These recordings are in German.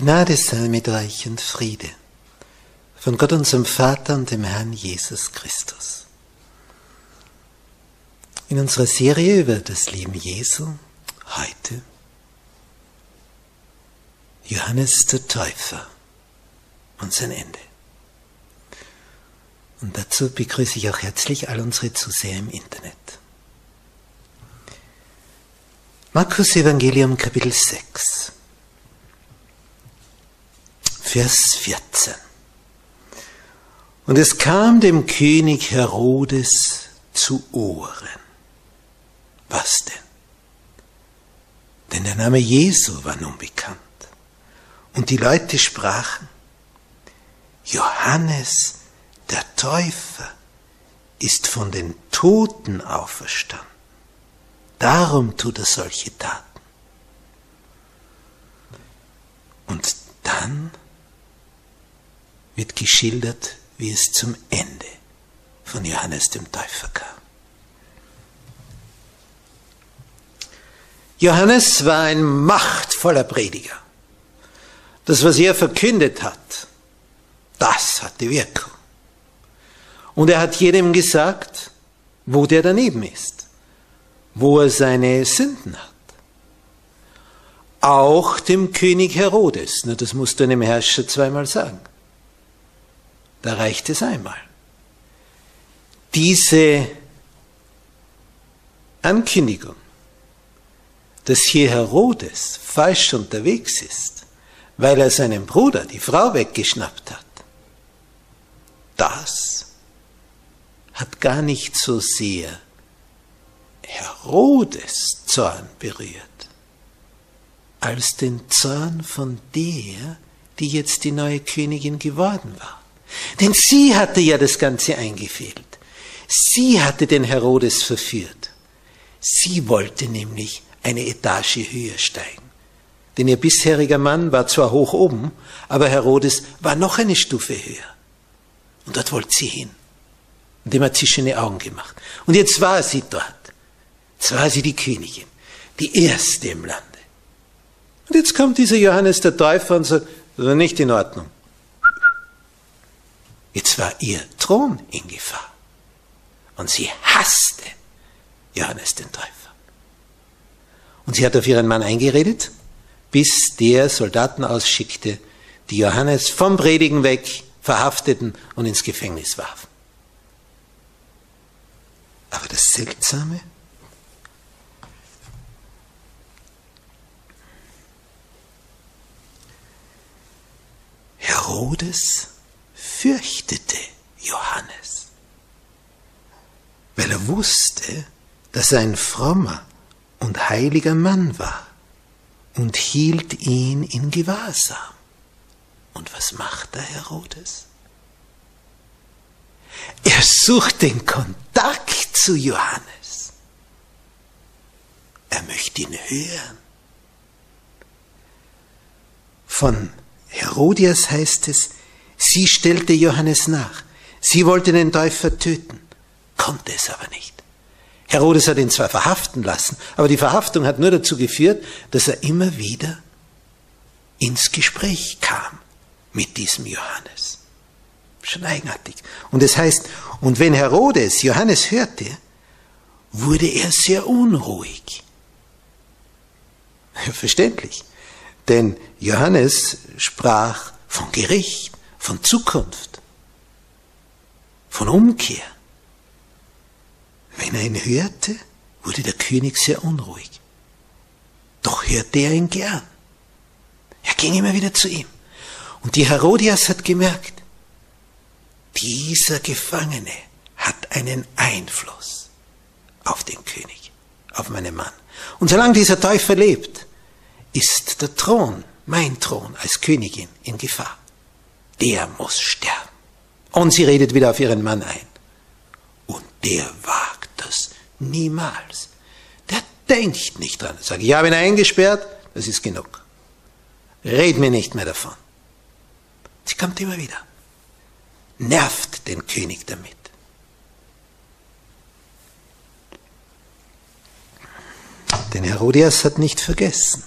Gnade sei mit euch und Friede von Gott unserem Vater und dem Herrn Jesus Christus. In unserer Serie über das Leben Jesu heute Johannes der Täufer und sein Ende. Und dazu begrüße ich auch herzlich all unsere Zuseher im Internet. Markus Evangelium Kapitel 6. Vers 14. Und es kam dem König Herodes zu Ohren. Was denn? Denn der Name Jesu war nun bekannt. Und die Leute sprachen, Johannes der Täufer ist von den Toten auferstanden. Darum tut er solche Taten. Und dann wird geschildert, wie es zum Ende von Johannes dem Täufer kam. Johannes war ein machtvoller Prediger. Das, was er verkündet hat, das hatte Wirkung. Und er hat jedem gesagt, wo der daneben ist, wo er seine Sünden hat. Auch dem König Herodes, na, das musst du einem Herrscher zweimal sagen. Da reicht es einmal. Diese Ankündigung, dass hier Herodes falsch unterwegs ist, weil er seinem Bruder die Frau weggeschnappt hat, das hat gar nicht so sehr Herodes Zorn berührt, als den Zorn von der, die jetzt die neue Königin geworden war. Denn sie hatte ja das Ganze eingefädelt. Sie hatte den Herodes verführt. Sie wollte nämlich eine Etage höher steigen. Denn ihr bisheriger Mann war zwar hoch oben, aber Herodes war noch eine Stufe höher. Und dort wollte sie hin. Und dem hat sie schöne Augen gemacht. Und jetzt war sie dort. Jetzt war sie die Königin, die erste im Lande. Und jetzt kommt dieser Johannes der Täufer und sagt, das ist nicht in Ordnung. Jetzt war ihr Thron in Gefahr. Und sie hasste Johannes den Täufer. Und sie hat auf ihren Mann eingeredet, bis der Soldaten ausschickte, die Johannes vom Predigen weg verhafteten und ins Gefängnis warfen. Aber das Seltsame, Herodes fürchtete Johannes, weil er wusste, dass er ein frommer und heiliger Mann war und hielt ihn in Gewahrsam. Und was macht der Herodes? Er sucht den Kontakt zu Johannes. Er möchte ihn hören. Von Herodias heißt es, sie stellte Johannes nach. Sie wollte den Täufer töten, konnte es aber nicht. Herodes hat ihn zwar verhaften lassen, aber die Verhaftung hat nur dazu geführt, dass er immer wieder ins Gespräch kam mit diesem Johannes. Schon eigenartig. Und es heißt, und wenn Herodes Johannes hörte, wurde er sehr unruhig. Verständlich. Denn Johannes sprach von Gericht, von Zukunft, von Umkehr. Wenn er ihn hörte, wurde der König sehr unruhig. Doch hörte er ihn gern. Er ging immer wieder zu ihm. Und die Herodias hat gemerkt, dieser Gefangene hat einen Einfluss auf den König, auf meinen Mann. Und solange dieser Täufer lebt, ist der Thron, mein Thron als Königin, in Gefahr. Der muss sterben. Und sie redet wieder auf ihren Mann ein. Und der wagt das niemals. Der denkt nicht dran. Sag ich habe ihn eingesperrt, das ist genug. Red mir nicht mehr davon. Sie kommt immer wieder. Nervt den König damit. Denn Herodias hat nicht vergessen,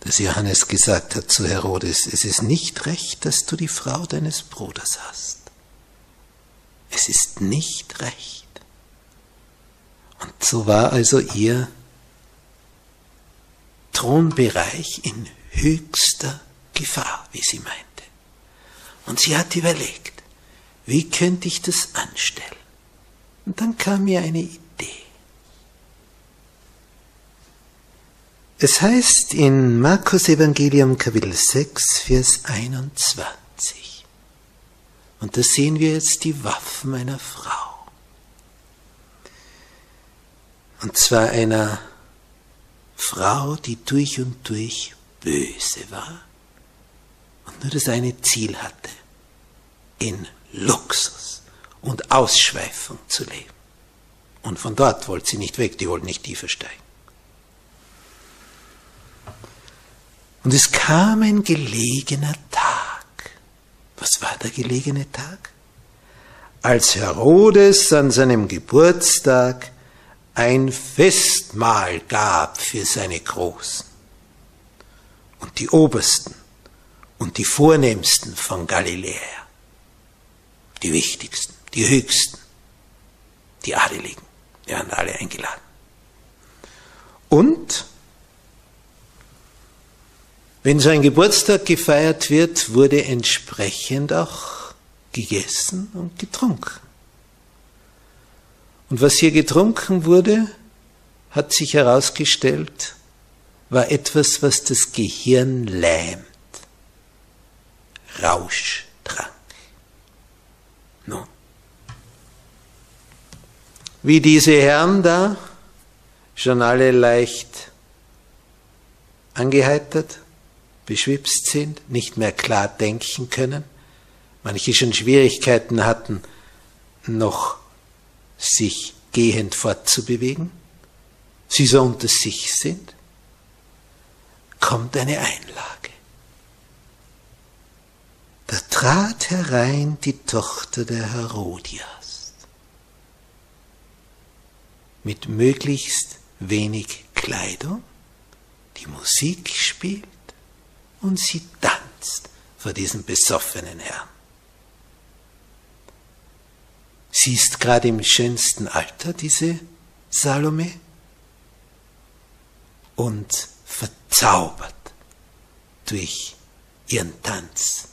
dass Johannes gesagt hat zu Herodes, es ist nicht recht, dass du die Frau deines Bruders hast. Es ist nicht recht. Und so war also ihr Thronbereich in höchster Gefahr, wie sie meinte. Und sie hat überlegt, wie könnte ich das anstellen? Und dann kam mir eine Idee. Es heißt in Markus Evangelium Kapitel 6, Vers 21. Und da sehen wir jetzt die Waffen einer Frau. Und zwar einer Frau, die durch und durch böse war und nur das eine Ziel hatte, in Luxus und Ausschweifung zu leben. Und von dort wollte sie nicht weg, die wollte nicht tiefer steigen. Und es kam ein gelegener Tag. Was war der gelegene Tag? Als Herodes an seinem Geburtstag ein Festmahl gab für seine Großen und die Obersten und die Vornehmsten von Galiläa, die wichtigsten, die höchsten, die Adeligen, die waren alle eingeladen. Und wenn so ein Geburtstag gefeiert wird, wurde entsprechend auch gegessen und getrunken. Und was hier getrunken wurde, hat sich herausgestellt, war etwas, was das Gehirn lähmt. Rauschtrank. Nun, wie diese Herren da, schon alle leicht angeheitert, beschwipst sind, nicht mehr klar denken können, manche schon Schwierigkeiten hatten, noch sich gehend fortzubewegen, sie so unter sich sind, kommt eine Einlage. Da trat herein die Tochter der Herodias. Mit möglichst wenig Kleidung, die Musik spielt, und sie tanzt vor diesem besoffenen Herrn. Sie ist gerade im schönsten Alter, diese Salome, und verzaubert durch ihren Tanz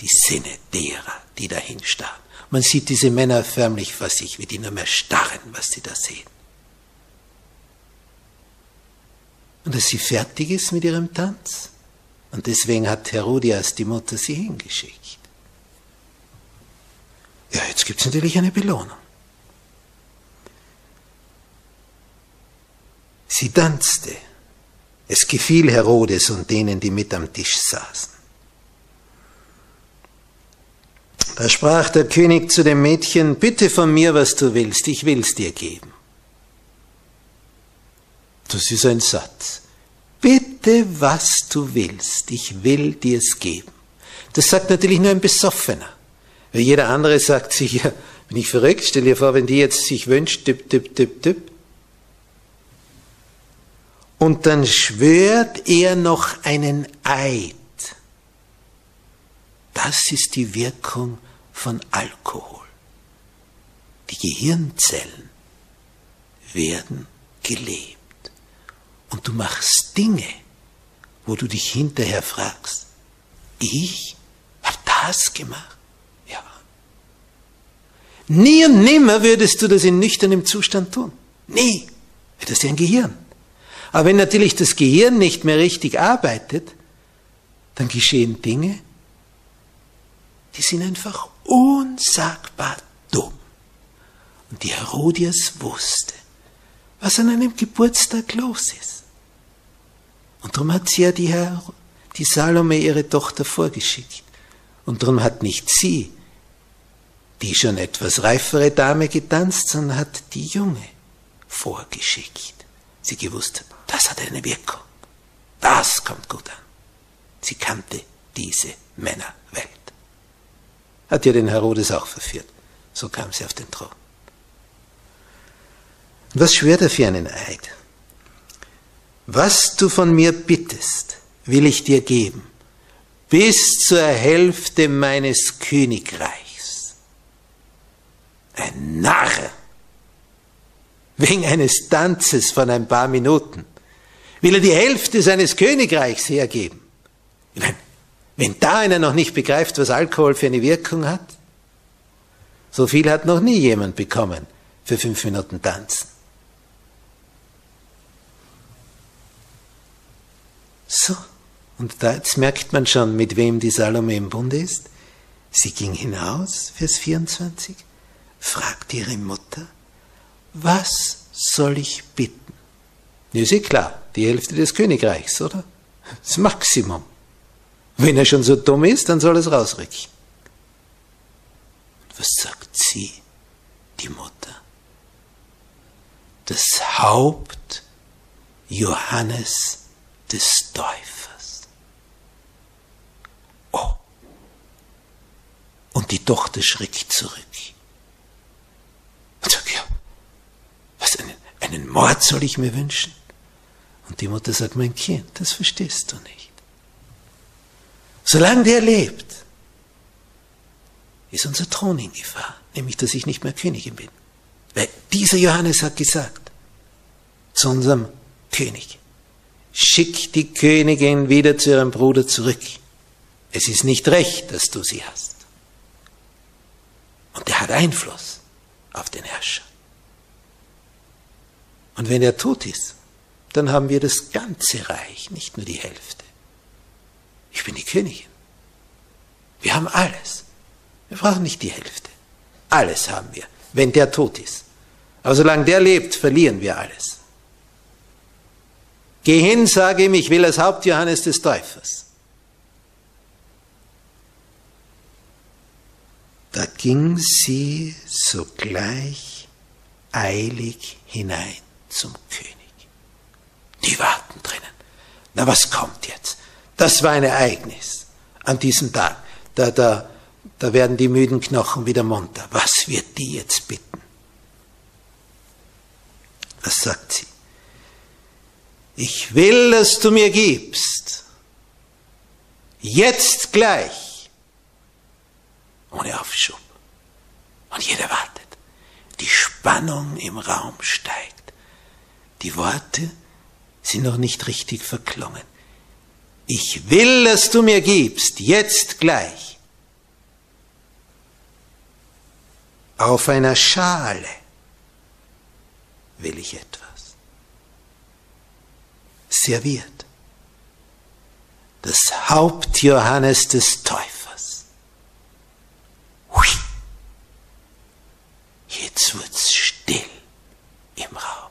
die Sinne derer, die dahin starren. Man sieht diese Männer förmlich vor sich, wie die nur mehr starren, was sie da sehen. Und als sie fertig ist mit ihrem Tanz, und deswegen hat Herodias die Mutter sie hingeschickt. Ja, jetzt gibt es natürlich eine Belohnung. Sie tanzte. Es gefiel Herodes und denen, die mit am Tisch saßen. Da sprach der König zu dem Mädchen, bitte von mir, was du willst, ich will's dir geben. Das ist ein Satz bitte was du willst, ich will dir es geben. Das sagt natürlich nur ein Besoffener. Weil jeder andere sagt sich, ja, bin ich verrückt, stell dir vor, wenn die jetzt sich wünscht, tipp, tipp, tipp, tipp. Und dann schwört er noch einen Eid. Das ist die Wirkung von Alkohol. Die Gehirnzellen werden gelebt. Und du machst Dinge, wo du dich hinterher fragst, ich habe das gemacht? Ja. Nie und nimmer würdest du das in nüchternem Zustand tun. Nie. Das ist ja ein Gehirn. Aber wenn natürlich das Gehirn nicht mehr richtig arbeitet, dann geschehen Dinge, die sind einfach unsagbar dumm. Und die Herodias wusste, was an einem Geburtstag los ist. Und darum hat sie ja die, Her die Salome ihre Tochter vorgeschickt. Und darum hat nicht sie, die schon etwas reifere Dame getanzt, sondern hat die Junge vorgeschickt. Sie gewusst hat, das hat eine Wirkung. Das kommt gut an. Sie kannte diese Männerwelt. Hat ja den Herodes auch verführt. So kam sie auf den Thron. Was schwört er für einen Eid? Was du von mir bittest, will ich dir geben, bis zur Hälfte meines Königreichs. Ein Narr, wegen eines Tanzes von ein paar Minuten, will er die Hälfte seines Königreichs hergeben. Wenn da einer noch nicht begreift, was Alkohol für eine Wirkung hat, so viel hat noch nie jemand bekommen für fünf Minuten Tanzen. So, und da jetzt merkt man schon, mit wem die Salome im Bunde ist. Sie ging hinaus, Vers 24, fragte ihre Mutter, was soll ich bitten? Ja, ist eh klar, die Hälfte des Königreichs, oder? Das Maximum. Wenn er schon so dumm ist, dann soll es rausrücken. Und was sagt sie, die Mutter? Das Haupt Johannes des Täufers. Oh. Und die Tochter schreckt zurück. Und sagt, ja, was, einen, einen Mord soll ich mir wünschen? Und die Mutter sagt, mein Kind, das verstehst du nicht. Solange der lebt, ist unser Thron in Gefahr, nämlich dass ich nicht mehr Königin bin. Weil dieser Johannes hat gesagt zu unserem König, schick die Königin wieder zu ihrem Bruder zurück. Es ist nicht recht, dass du sie hast. Und er hat Einfluss auf den Herrscher. Und wenn er tot ist, dann haben wir das ganze Reich, nicht nur die Hälfte. Ich bin die Königin. Wir haben alles. Wir brauchen nicht die Hälfte. Alles haben wir, wenn der tot ist. Aber solange der lebt, verlieren wir alles. Geh hin, sage ihm, ich will als Haupt Johannes des Täufers. Da ging sie sogleich eilig hinein zum König. Die warten drinnen. Na, was kommt jetzt? Das war ein Ereignis an diesem Tag. Da, da, da werden die müden Knochen wieder munter. Was wird die jetzt bitten? Was sagt sie? Ich will, dass du mir gibst, jetzt gleich, ohne Aufschub. Und jeder wartet. Die Spannung im Raum steigt. Die Worte sind noch nicht richtig verklungen. Ich will, dass du mir gibst, jetzt gleich. Auf einer Schale will ich etwas serviert. Das Haupt Johannes des Täufers. Hui. Jetzt wird's still im Raum.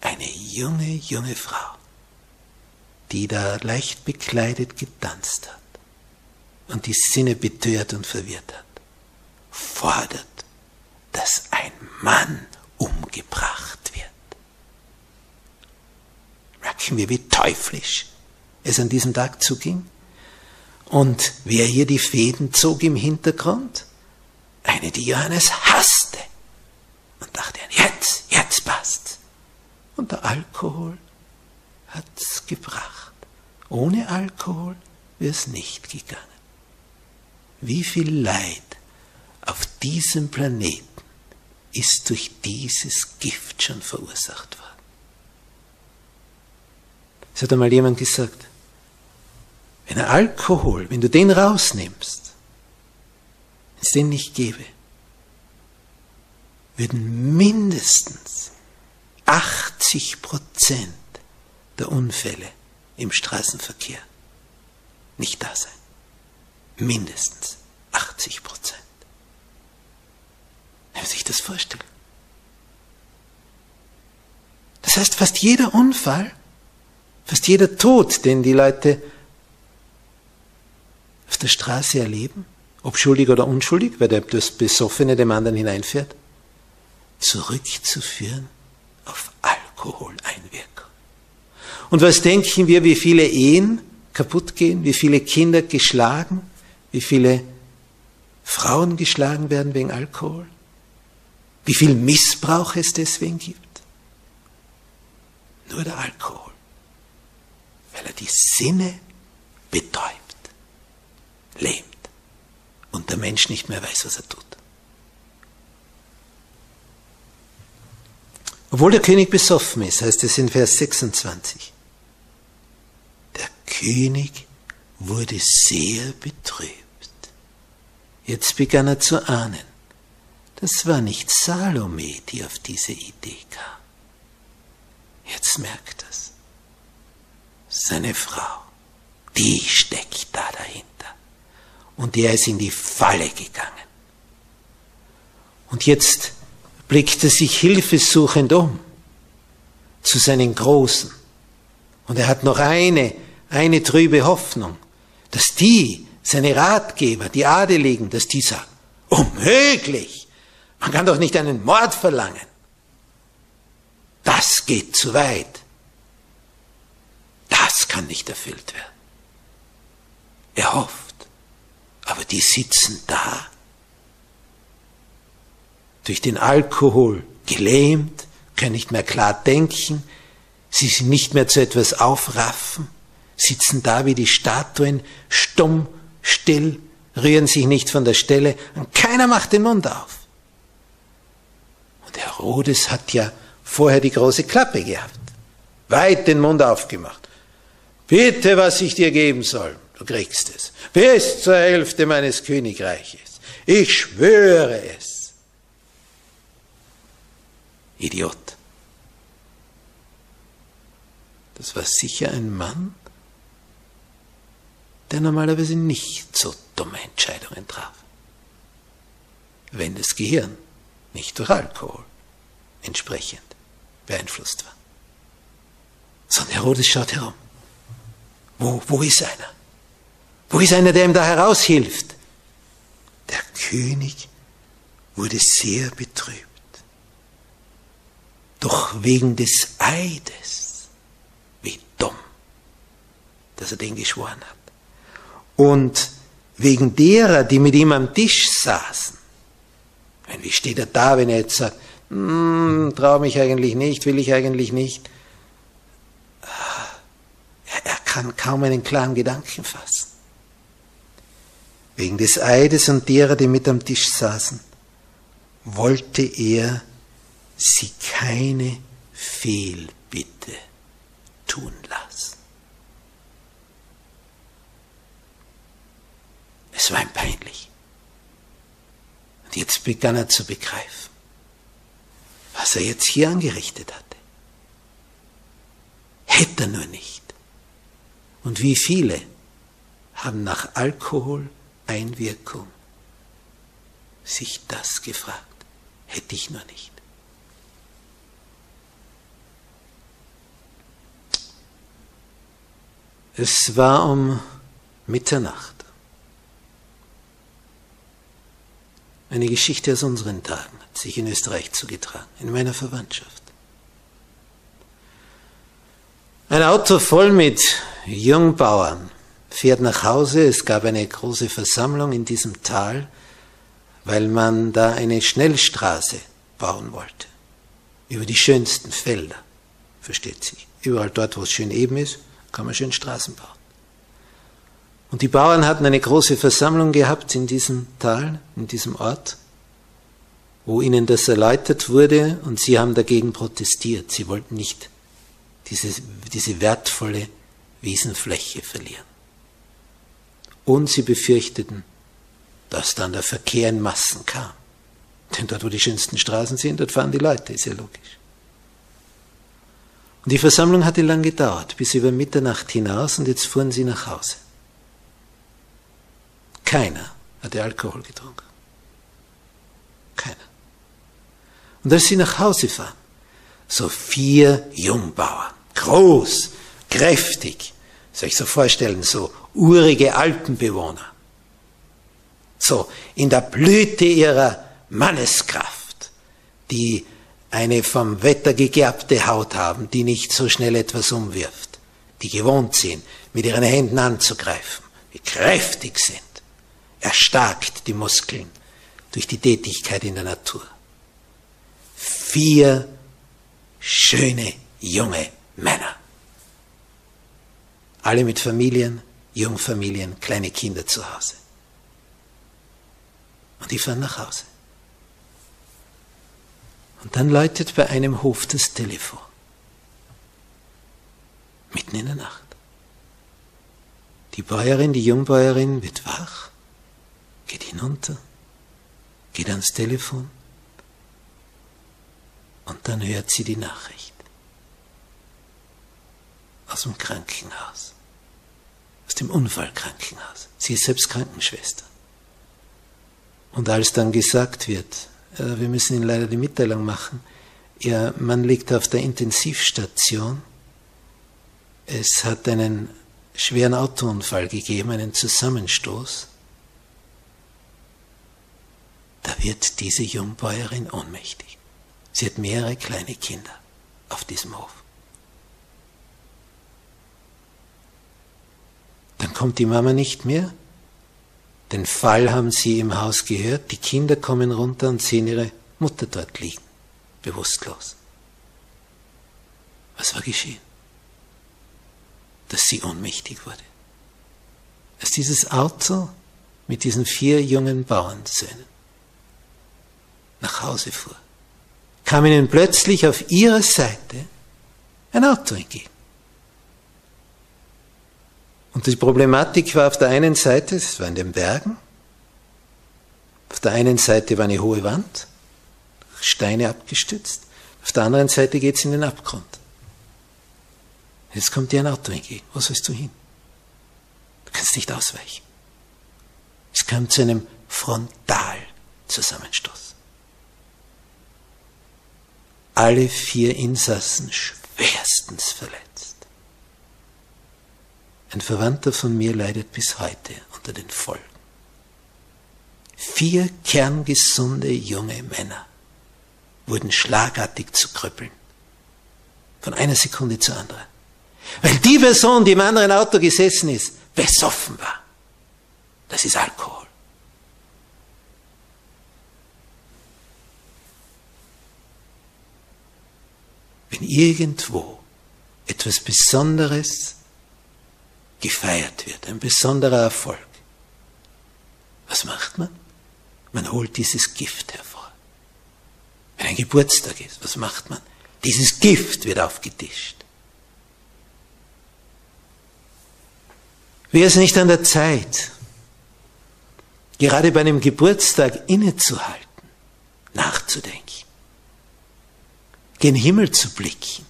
Eine junge, junge Frau, die da leicht bekleidet getanzt hat und die Sinne betört und verwirrt hat, fordert, dass ein Mann umgebracht merken wir, wie teuflisch es an diesem Tag zuging. Und wer hier die Fäden zog im Hintergrund? Eine, die Johannes hasste. Und dachte, jetzt, jetzt passt's. Und der Alkohol hat's gebracht. Ohne Alkohol wäre es nicht gegangen. Wie viel Leid auf diesem Planeten ist durch dieses Gift schon verursacht worden. Es hat einmal jemand gesagt, wenn Alkohol, wenn du den rausnimmst, wenn es den nicht gäbe, würden mindestens 80 Prozent der Unfälle im Straßenverkehr nicht da sein. Mindestens 80 Prozent. Wenn man sich das vorstellt. Das heißt, fast jeder Unfall, fast jeder Tod, den die Leute auf der Straße erleben, ob schuldig oder unschuldig, weil der das Besoffene dem anderen hineinfährt, zurückzuführen auf Alkoholeinwirkung. Und was denken wir, wie viele Ehen kaputt gehen, wie viele Kinder geschlagen, wie viele Frauen geschlagen werden wegen Alkohol, wie viel Missbrauch es deswegen gibt? Nur der Alkohol, weil er die Sinne betäubt, lähmt und der Mensch nicht mehr weiß, was er tut. Obwohl der König besoffen ist, heißt es in Vers 26. Der König wurde sehr betrübt. Jetzt begann er zu ahnen. Das war nicht Salome, die auf diese Idee kam. Jetzt merkt es. Seine Frau, die steckt da dahinter. Und er ist in die Falle gegangen. Und jetzt blickt er sich hilfesuchend um zu seinen Großen. Und er hat noch eine, eine trübe Hoffnung, dass die, seine Ratgeber, die Adeligen, dass die sagen, unmöglich, man kann doch nicht einen Mord verlangen. Das geht zu weit. Das kann nicht erfüllt werden. Er hofft, aber die sitzen da durch den Alkohol gelähmt, können nicht mehr klar denken, sie sind nicht mehr zu etwas aufraffen, sitzen da wie die Statuen, stumm, still, rühren sich nicht von der Stelle und keiner macht den Mund auf. Und Herodes hat ja vorher die große Klappe gehabt, weit den Mund aufgemacht. Bitte, was ich dir geben soll, du kriegst es. Bis zur Hälfte meines Königreiches. Ich schwöre es. Idiot. Das war sicher ein Mann, der normalerweise nicht so dumme Entscheidungen traf. Wenn das Gehirn nicht durch Alkohol entsprechend beeinflusst war. Sondern Herodes schaut herum. Wo, wo ist einer? Wo ist einer, der ihm da heraushilft? Der König wurde sehr betrübt. Doch wegen des Eides, wie dumm, dass er den geschworen hat. Und wegen derer, die mit ihm am Tisch saßen. Wie steht er da, wenn er jetzt sagt, hm, traue mich eigentlich nicht, will ich eigentlich nicht. Er kann kaum einen klaren Gedanken fassen. Wegen des Eides und derer, die mit am Tisch saßen, wollte er sie keine Fehlbitte tun lassen. Es war ihm peinlich. Und jetzt begann er zu begreifen, was er jetzt hier angerichtet hatte. Hätte er nur nicht. Und wie viele haben nach Alkoholeinwirkung sich das gefragt? Hätte ich nur nicht. Es war um Mitternacht. Eine Geschichte aus unseren Tagen hat sich in Österreich zugetragen, in meiner Verwandtschaft. Ein Auto voll mit Jungbauern fährt nach Hause. Es gab eine große Versammlung in diesem Tal, weil man da eine Schnellstraße bauen wollte. Über die schönsten Felder, versteht sich. Überall dort, wo es schön eben ist, kann man schön Straßen bauen. Und die Bauern hatten eine große Versammlung gehabt in diesem Tal, in diesem Ort, wo ihnen das erläutert wurde und sie haben dagegen protestiert. Sie wollten nicht diese, diese wertvolle Wiesenfläche verlieren. Und sie befürchteten, dass dann der Verkehr in Massen kam. Denn dort, wo die schönsten Straßen sind, dort fahren die Leute, ist ja logisch. Und die Versammlung hatte lang gedauert, bis über Mitternacht hinaus und jetzt fuhren sie nach Hause. Keiner hatte Alkohol getrunken. Keiner. Und als sie nach Hause fahren, so vier Jungbauern, groß, kräftig, soll ich so vorstellen, so urige Alpenbewohner, so in der Blüte ihrer Manneskraft, die eine vom Wetter gegerbte Haut haben, die nicht so schnell etwas umwirft, die gewohnt sind, mit ihren Händen anzugreifen, die kräftig sind, erstarkt die Muskeln durch die Tätigkeit in der Natur. Vier schöne junge Männer. Alle mit Familien, Jungfamilien, kleine Kinder zu Hause. Und die fahren nach Hause. Und dann läutet bei einem Hof das Telefon. Mitten in der Nacht. Die Bäuerin, die Jungbäuerin wird wach, geht hinunter, geht ans Telefon und dann hört sie die Nachricht aus dem Krankenhaus, aus dem Unfallkrankenhaus. Sie ist selbst Krankenschwester. Und als dann gesagt wird, äh, wir müssen Ihnen leider die Mitteilung machen, Ihr Mann liegt auf der Intensivstation, es hat einen schweren Autounfall gegeben, einen Zusammenstoß, da wird diese Jungbäuerin ohnmächtig. Sie hat mehrere kleine Kinder auf diesem Hof. Dann kommt die Mama nicht mehr. Den Fall haben sie im Haus gehört. Die Kinder kommen runter und sehen ihre Mutter dort liegen, bewusstlos. Was war geschehen? Dass sie ohnmächtig wurde. Dass dieses Auto mit diesen vier jungen Bauernsöhnen nach Hause fuhr, kam ihnen plötzlich auf ihrer Seite ein Auto entgegen. Und die Problematik war auf der einen Seite, es war in den Bergen, auf der einen Seite war eine hohe Wand, Steine abgestützt, auf der anderen Seite geht es in den Abgrund. Jetzt kommt dir ein Auto entgegen. Wo sollst du hin? Du kannst nicht ausweichen. Es kam zu einem Frontalzusammenstoß. Alle vier Insassen schwerstens verletzt. Ein Verwandter von mir leidet bis heute unter den Folgen. Vier kerngesunde junge Männer wurden schlagartig zu Krüppeln. Von einer Sekunde zur anderen. Weil die Person, die im anderen Auto gesessen ist, besoffen war. Das ist Alkohol. Wenn irgendwo etwas Besonderes gefeiert wird, ein besonderer Erfolg. Was macht man? Man holt dieses Gift hervor. Wenn ein Geburtstag ist, was macht man? Dieses Gift wird aufgetischt. Wäre es nicht an der Zeit, gerade bei einem Geburtstag innezuhalten, nachzudenken, gen Himmel zu blicken,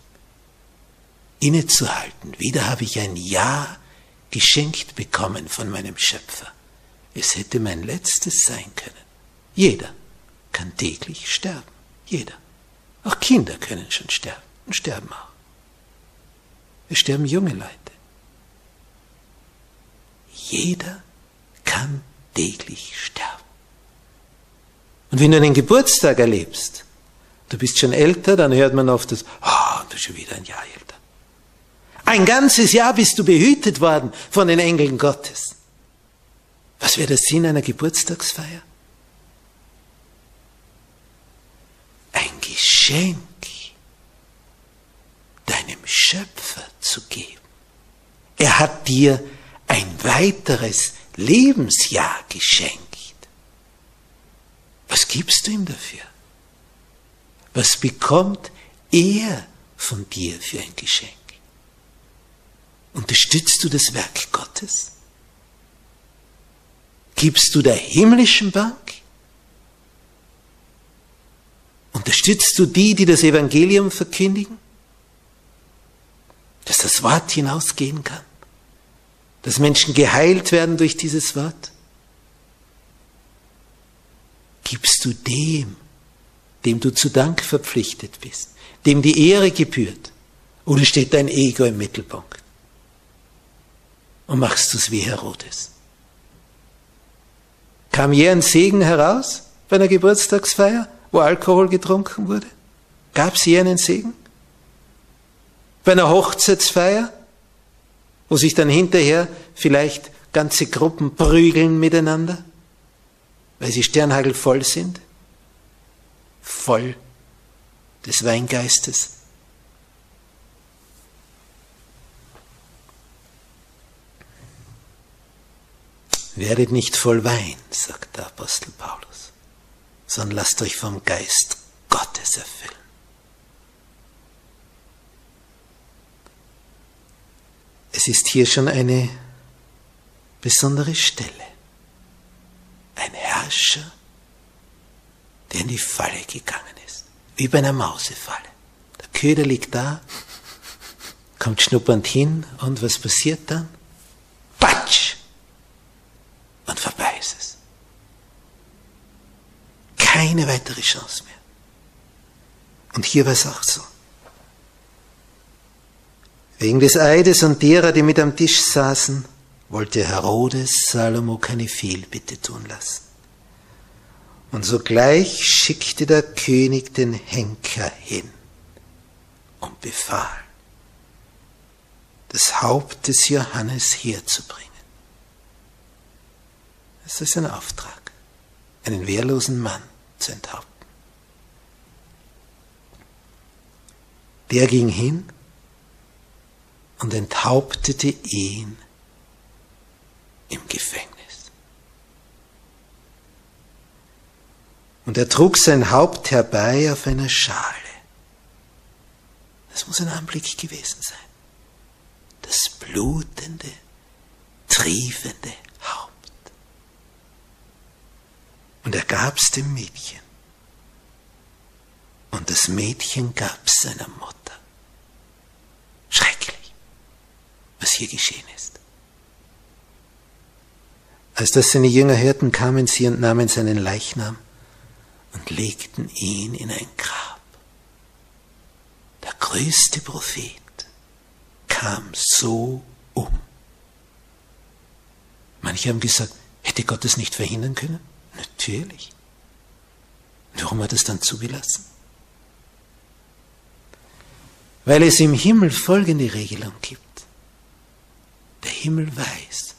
innezuhalten. Wieder habe ich ein Ja geschenkt bekommen von meinem Schöpfer. Es hätte mein letztes sein können. Jeder kann täglich sterben. Jeder. Auch Kinder können schon sterben und sterben auch. Es sterben junge Leute. Jeder kann täglich sterben. Und wenn du einen Geburtstag erlebst, du bist schon älter, dann hört man oft das, ah, oh, du bist schon wieder ein Jahr älter. Ein ganzes Jahr bist du behütet worden von den Engeln Gottes. Was wäre der Sinn einer Geburtstagsfeier? Ein Geschenk deinem Schöpfer zu geben. Er hat dir ein weiteres Lebensjahr geschenkt. Was gibst du ihm dafür? Was bekommt er von dir für ein Geschenk? Unterstützt du das Werk Gottes? Gibst du der himmlischen Bank? Unterstützt du die, die das Evangelium verkündigen? Dass das Wort hinausgehen kann? Dass Menschen geheilt werden durch dieses Wort? Gibst du dem, dem du zu Dank verpflichtet bist, dem die Ehre gebührt, oder steht dein Ego im Mittelpunkt? Und machst es wie Herodes? Kam je ein Segen heraus bei einer Geburtstagsfeier, wo Alkohol getrunken wurde? Gab es je einen Segen? Bei einer Hochzeitsfeier, wo sich dann hinterher vielleicht ganze Gruppen prügeln miteinander, weil sie sternhagelvoll sind, voll des Weingeistes. Werdet nicht voll Wein, sagt der Apostel Paulus, sondern lasst euch vom Geist Gottes erfüllen. Es ist hier schon eine besondere Stelle. Ein Herrscher, der in die Falle gegangen ist, wie bei einer Mausefalle. Der Köder liegt da, kommt schnuppernd hin und was passiert dann? Patsch! Und vorbei ist es. Keine weitere Chance mehr. Und hier war es auch so. Wegen des Eides und derer, die mit am Tisch saßen, wollte Herodes Salomo keine Fehlbitte tun lassen. Und sogleich schickte der König den Henker hin und befahl, das Haupt des Johannes herzubringen. Das ist ein Auftrag, einen wehrlosen Mann zu enthaupten. Der ging hin und enthauptete ihn im Gefängnis. Und er trug sein Haupt herbei auf einer Schale. Das muss ein Anblick gewesen sein. Das blutende, triefende Haupt. Und er gab's dem Mädchen. Und das Mädchen gab's seiner Mutter. Schrecklich, was hier geschehen ist. Als das seine Jünger hörten, kamen sie und nahmen seinen Leichnam und legten ihn in ein Grab. Der größte Prophet kam so um. Manche haben gesagt, hätte Gott es nicht verhindern können? Natürlich. Warum hat er es dann zugelassen? Weil es im Himmel folgende Regelung gibt. Der Himmel weiß,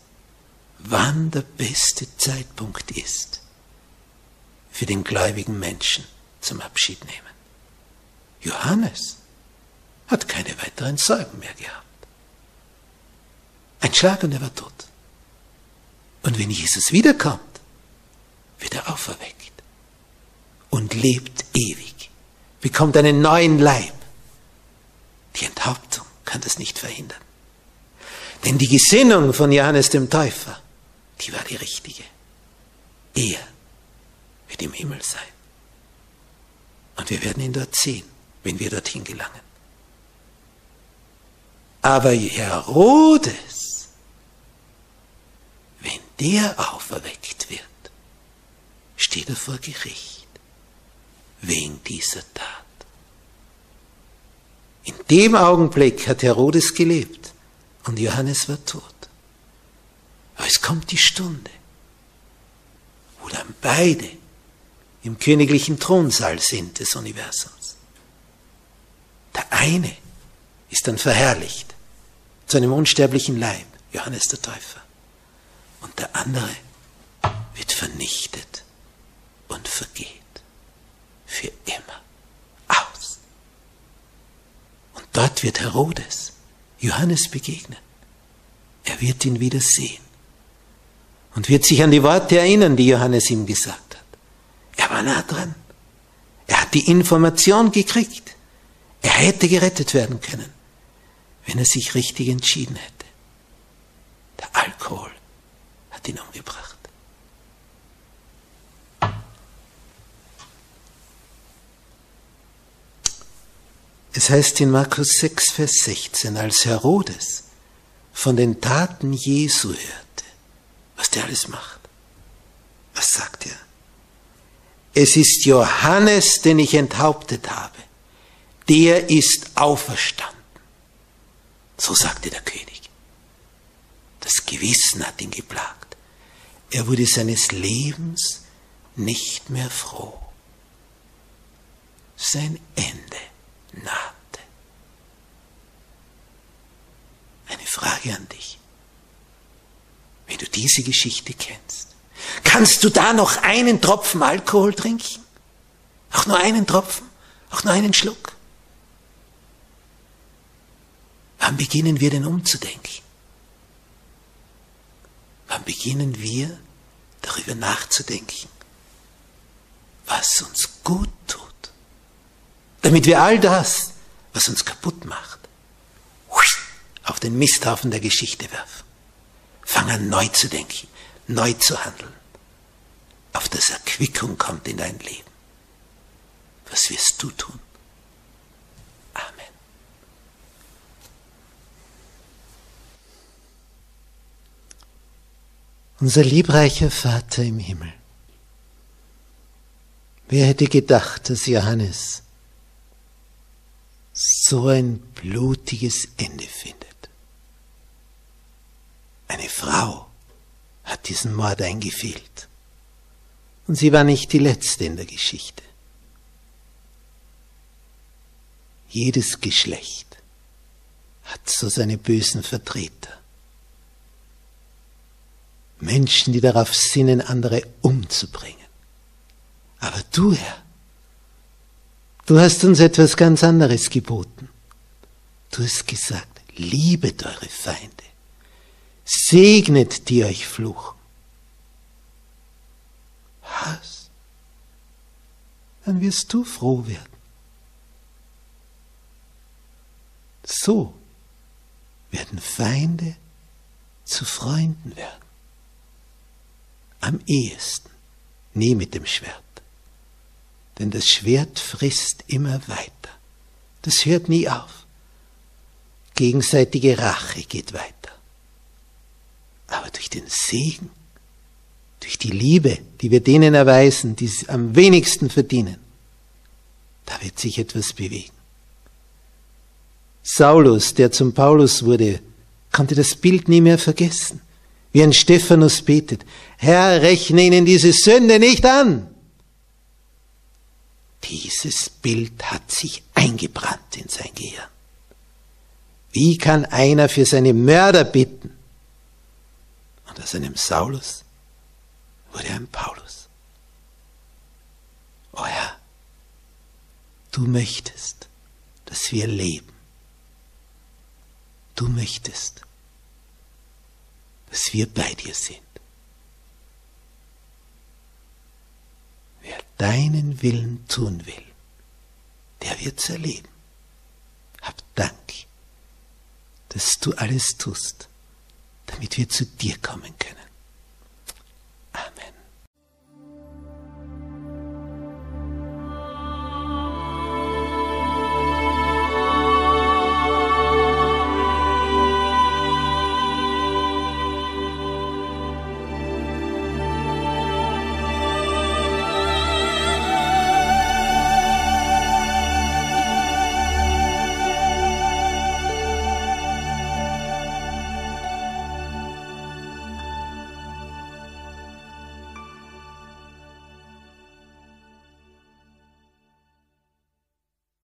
wann der beste Zeitpunkt ist für den gläubigen Menschen zum Abschied nehmen. Johannes hat keine weiteren Sorgen mehr gehabt. Ein Schlag und er war tot. Und wenn Jesus wiederkommt, wird er auferweckt und lebt ewig, bekommt einen neuen Leib. Die Enthauptung kann das nicht verhindern. Denn die Gesinnung von Johannes dem Täufer die war die richtige. Er wird im Himmel sein. Und wir werden ihn dort sehen, wenn wir dorthin gelangen. Aber Herodes, wenn der auferweckt wird, steht er vor Gericht wegen dieser Tat. In dem Augenblick hat Herodes gelebt und Johannes war tot. Aber es kommt die Stunde, wo dann beide im königlichen Thronsaal sind des Universums. Der eine ist dann verherrlicht zu einem unsterblichen Leib, Johannes der Täufer. Und der andere wird vernichtet und vergeht für immer aus. Und dort wird Herodes Johannes begegnen. Er wird ihn wieder sehen und wird sich an die Worte erinnern, die Johannes ihm gesagt hat. Er war nah dran. Er hat die Information gekriegt. Er hätte gerettet werden können, wenn er sich richtig entschieden hätte. Der Alkohol hat ihn umgebracht. Es heißt in Markus 6, Vers 16, als Herodes von den Taten Jesu hörte, was der alles macht, was sagt er? Es ist Johannes, den ich enthauptet habe. Der ist auferstanden. So sagte der König. Das Gewissen hat ihn geplagt. Er wurde seines Lebens nicht mehr froh. Sein Ende nahte. Eine Frage an dich. Wenn du diese Geschichte kennst, kannst du da noch einen Tropfen Alkohol trinken? Auch nur einen Tropfen? Auch nur einen Schluck? Wann beginnen wir denn umzudenken? Wann beginnen wir darüber nachzudenken, was uns gut tut? Damit wir all das, was uns kaputt macht, auf den Misthaufen der Geschichte werfen. Fang an neu zu denken, neu zu handeln, auf das Erquickung kommt in dein Leben. Was wirst du tun? Amen. Unser liebreicher Vater im Himmel, wer hätte gedacht, dass Johannes so ein blutiges Ende findet. Eine Frau hat diesen Mord eingefehlt. Und sie war nicht die letzte in der Geschichte. Jedes Geschlecht hat so seine bösen Vertreter. Menschen, die darauf sinnen, andere umzubringen. Aber du, Herr, Du hast uns etwas ganz anderes geboten. Du hast gesagt, liebet eure Feinde, segnet die euch fluchen. Was? Dann wirst du froh werden. So werden Feinde zu Freunden werden. Am ehesten, nie mit dem Schwert. Denn das Schwert frisst immer weiter. Das hört nie auf. Gegenseitige Rache geht weiter. Aber durch den Segen, durch die Liebe, die wir denen erweisen, die es am wenigsten verdienen, da wird sich etwas bewegen. Saulus, der zum Paulus wurde, konnte das Bild nie mehr vergessen. Wie ein Stephanus betet, Herr, rechne ihnen diese Sünde nicht an. Dieses Bild hat sich eingebrannt in sein Gehirn. Wie kann einer für seine Mörder bitten? Und aus einem Saulus wurde ein Paulus. O Herr, du möchtest, dass wir leben. Du möchtest, dass wir bei dir sind. Wer deinen Willen tun will, der wird's erleben. Hab Dank, dass du alles tust, damit wir zu dir kommen können.